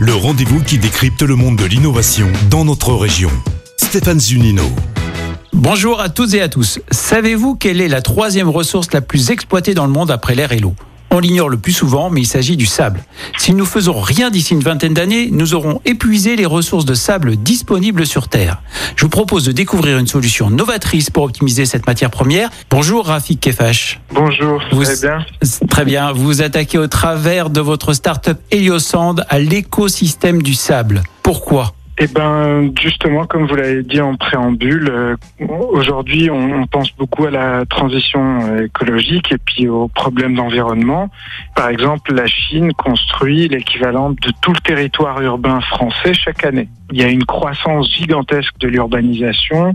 Le rendez-vous qui décrypte le monde de l'innovation dans notre région. Stéphane Zunino. Bonjour à toutes et à tous. Savez-vous quelle est la troisième ressource la plus exploitée dans le monde après l'air et l'eau? On l'ignore le plus souvent, mais il s'agit du sable. Si nous faisons rien d'ici une vingtaine d'années, nous aurons épuisé les ressources de sable disponibles sur Terre. Je vous propose de découvrir une solution novatrice pour optimiser cette matière première. Bonjour Rafik Kefash. Bonjour, vous allez bien Très bien. Vous vous attaquez au travers de votre start-up Heliosand à l'écosystème du sable. Pourquoi? Eh ben, justement, comme vous l'avez dit en préambule, euh, aujourd'hui, on, pense beaucoup à la transition euh, écologique et puis aux problèmes d'environnement. Par exemple, la Chine construit l'équivalent de tout le territoire urbain français chaque année. Il y a une croissance gigantesque de l'urbanisation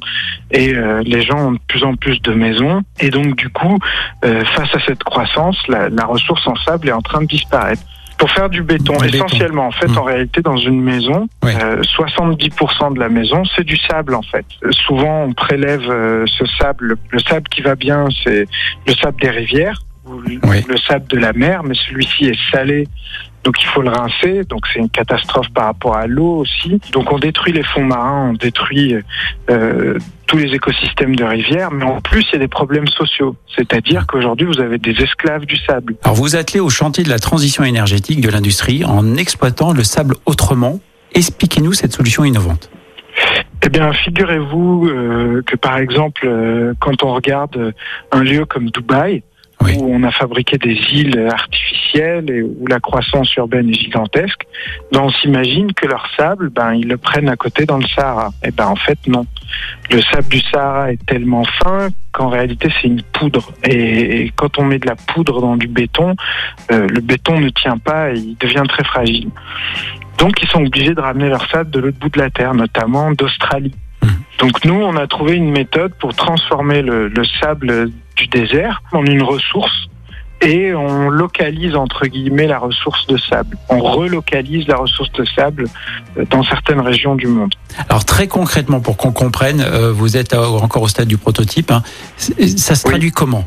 et euh, les gens ont de plus en plus de maisons. Et donc, du coup, face à cette croissance, la, la ressource en sable est en train de disparaître. Pour faire du béton, essentiellement. En fait, mmh. en réalité, dans une maison, 70% euh, de la maison, c'est du sable, en fait. Souvent, on prélève euh, ce sable. Le sable qui va bien, c'est le sable des rivières ou le sable de la mer, mais celui-ci est salé donc il faut le rincer, donc c'est une catastrophe par rapport à l'eau aussi. Donc on détruit les fonds marins, on détruit euh, tous les écosystèmes de rivières, mais en plus il y a des problèmes sociaux. C'est-à-dire qu'aujourd'hui vous avez des esclaves du sable. Alors vous attelez au chantier de la transition énergétique de l'industrie en exploitant le sable autrement. Expliquez-nous cette solution innovante. Eh bien, figurez-vous euh, que par exemple, euh, quand on regarde un lieu comme Dubaï, où on a fabriqué des îles artificielles et où la croissance urbaine est gigantesque, ben on s'imagine que leur sable, ben ils le prennent à côté dans le Sahara. Et eh ben en fait non. Le sable du Sahara est tellement fin qu'en réalité c'est une poudre. Et, quand on met de la poudre dans du béton, euh, le béton ne tient pas et il devient très fragile. Donc ils sont obligés de ramener leur sable de l'autre bout de la terre, notamment d'Australie. Donc nous, on a trouvé une méthode pour transformer le, le sable du désert en une ressource et on localise entre guillemets la ressource de sable. On relocalise la ressource de sable euh, dans certaines régions du monde. Alors très concrètement, pour qu'on comprenne, euh, vous êtes encore au stade du prototype. Hein. Ça se traduit comment?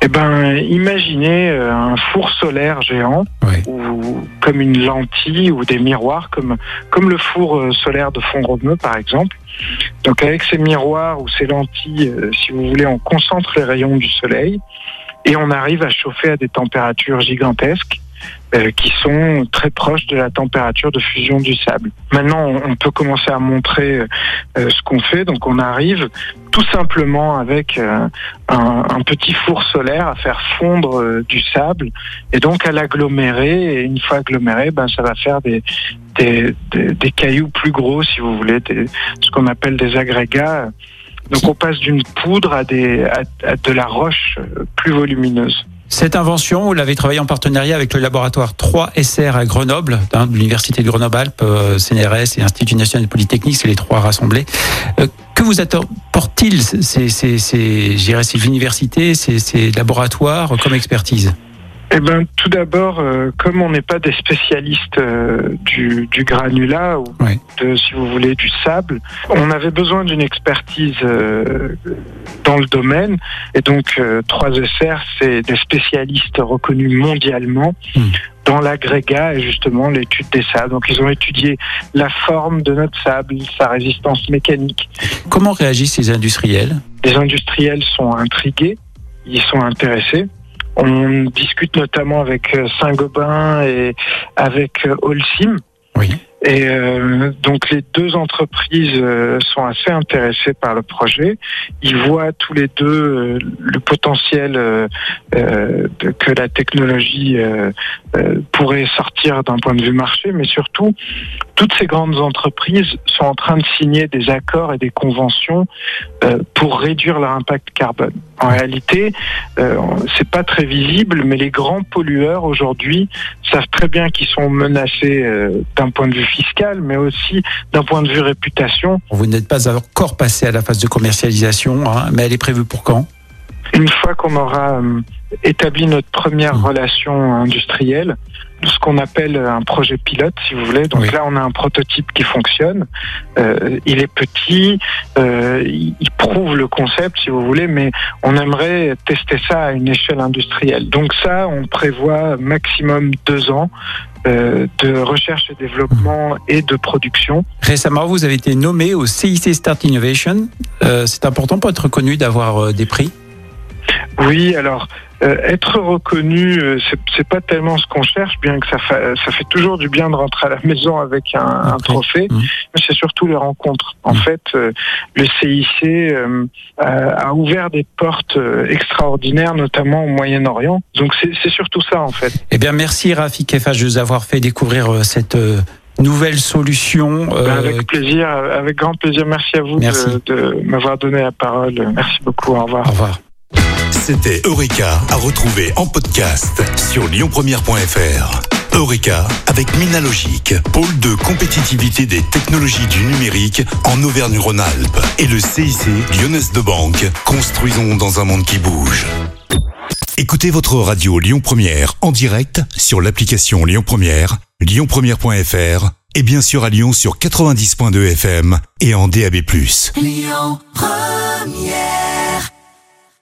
Eh ben, imaginez euh, un four solaire géant, ou comme une lentille ou des miroirs, comme comme le four solaire de Font-Romeu par exemple. Donc avec ces miroirs ou ces lentilles, euh, si vous voulez, on concentre les rayons du soleil et on arrive à chauffer à des températures gigantesques euh, qui sont très proches de la température de fusion du sable. Maintenant, on peut commencer à montrer euh, ce qu'on fait. Donc, on arrive tout simplement avec un, petit four solaire à faire fondre du sable et donc à l'agglomérer. Et une fois aggloméré, ben, ça va faire des, cailloux plus gros, si vous voulez, ce qu'on appelle des agrégats. Donc on passe d'une poudre à, à, de la roche plus volumineuse. Cette invention, vous l'avez travaillée en partenariat avec le laboratoire 3SR à Grenoble, hein, de l'Université de Grenoble-Alpes, euh, CNRS et Institut national polytechnique, c'est les trois rassemblés. Euh, que vous apportent-ils ces, ces, ces, ces universités, ces, ces laboratoires comme expertise? Eh ben, tout d'abord, euh, comme on n'est pas des spécialistes euh, du, du, granulat ou de, si vous voulez, du sable, on avait besoin d'une expertise euh, dans le domaine. Et donc, 3SR, c'est des spécialistes reconnus mondialement. Hmm. dans l'agrégat et justement l'étude des sables. Donc ils ont étudié la forme de notre sable, sa résistance mécanique. Comment réagissent les industriels? Les industriels sont intrigués, ils sont intéressés. On discute notamment avec euh, Saint-Gobain et avec euh, Holcim. Oui. Et euh, donc les deux entreprises sont assez intéressées par le projet. Ils voient tous les deux le potentiel que la technologie pourrait sortir d'un point de vue marché, mais surtout toutes ces grandes entreprises sont en train de signer des accords et des conventions pour réduire leur impact carbone. En réalité, c'est pas très visible, mais les grands pollueurs aujourd'hui savent très bien qu'ils sont menacés d'un point de vue fiscale, mais aussi d'un point de vue réputation. Vous n'êtes pas encore passé à la phase de commercialisation, hein, mais elle est prévue pour quand? Une fois qu'on aura euh, établi notre première relation industrielle, ce qu'on appelle un projet pilote, si vous voulez. Donc là, on a un prototype qui fonctionne. Euh, il est petit, euh, il, prouve le concept, si vous voulez, mais on aimerait tester ça à une échelle industrielle. Donc ça, on prévoit maximum deux ans euh, de recherche et développement et de production. Récemment, vous avez été nommé au CIC Start Innovation. C'est important pour être reconnu d'avoir des prix Oui, alors euh, être reconnu, euh, c'est- pas tellement ce qu'on cherche, bien que ça, fa- ça fait toujours du bien de rentrer à la maison avec un, trophée, mais c'est surtout les rencontres. En fait, euh, le CIC euh, a, ouvert des portes extraordinaires, notamment au Moyen-Orient. Donc c'est surtout ça, en fait. Eh bien, merci Rafik Kefash de nous avoir fait découvrir cette euh, nouvelle solution. euh, Ben, avec plaisir, avec grand plaisir. Merci à vous Merci. de, de m'avoir donné la parole. Merci beaucoup. Au revoir. Au revoir. C'était Eureka à retrouver en podcast sur lyonpremière.fr. Eureka avec Minalogic, pôle de compétitivité des technologies du numérique en Auvergne-Rhône-Alpes et le CIC Lyonnaise de Banque, construisons dans un monde qui bouge. Écoutez votre radio Lyon Première en direct sur l'application Lyon Première, lyonpremière.fr et bien sûr à Lyon sur 90.2 FM et en DAB+. Lyon Première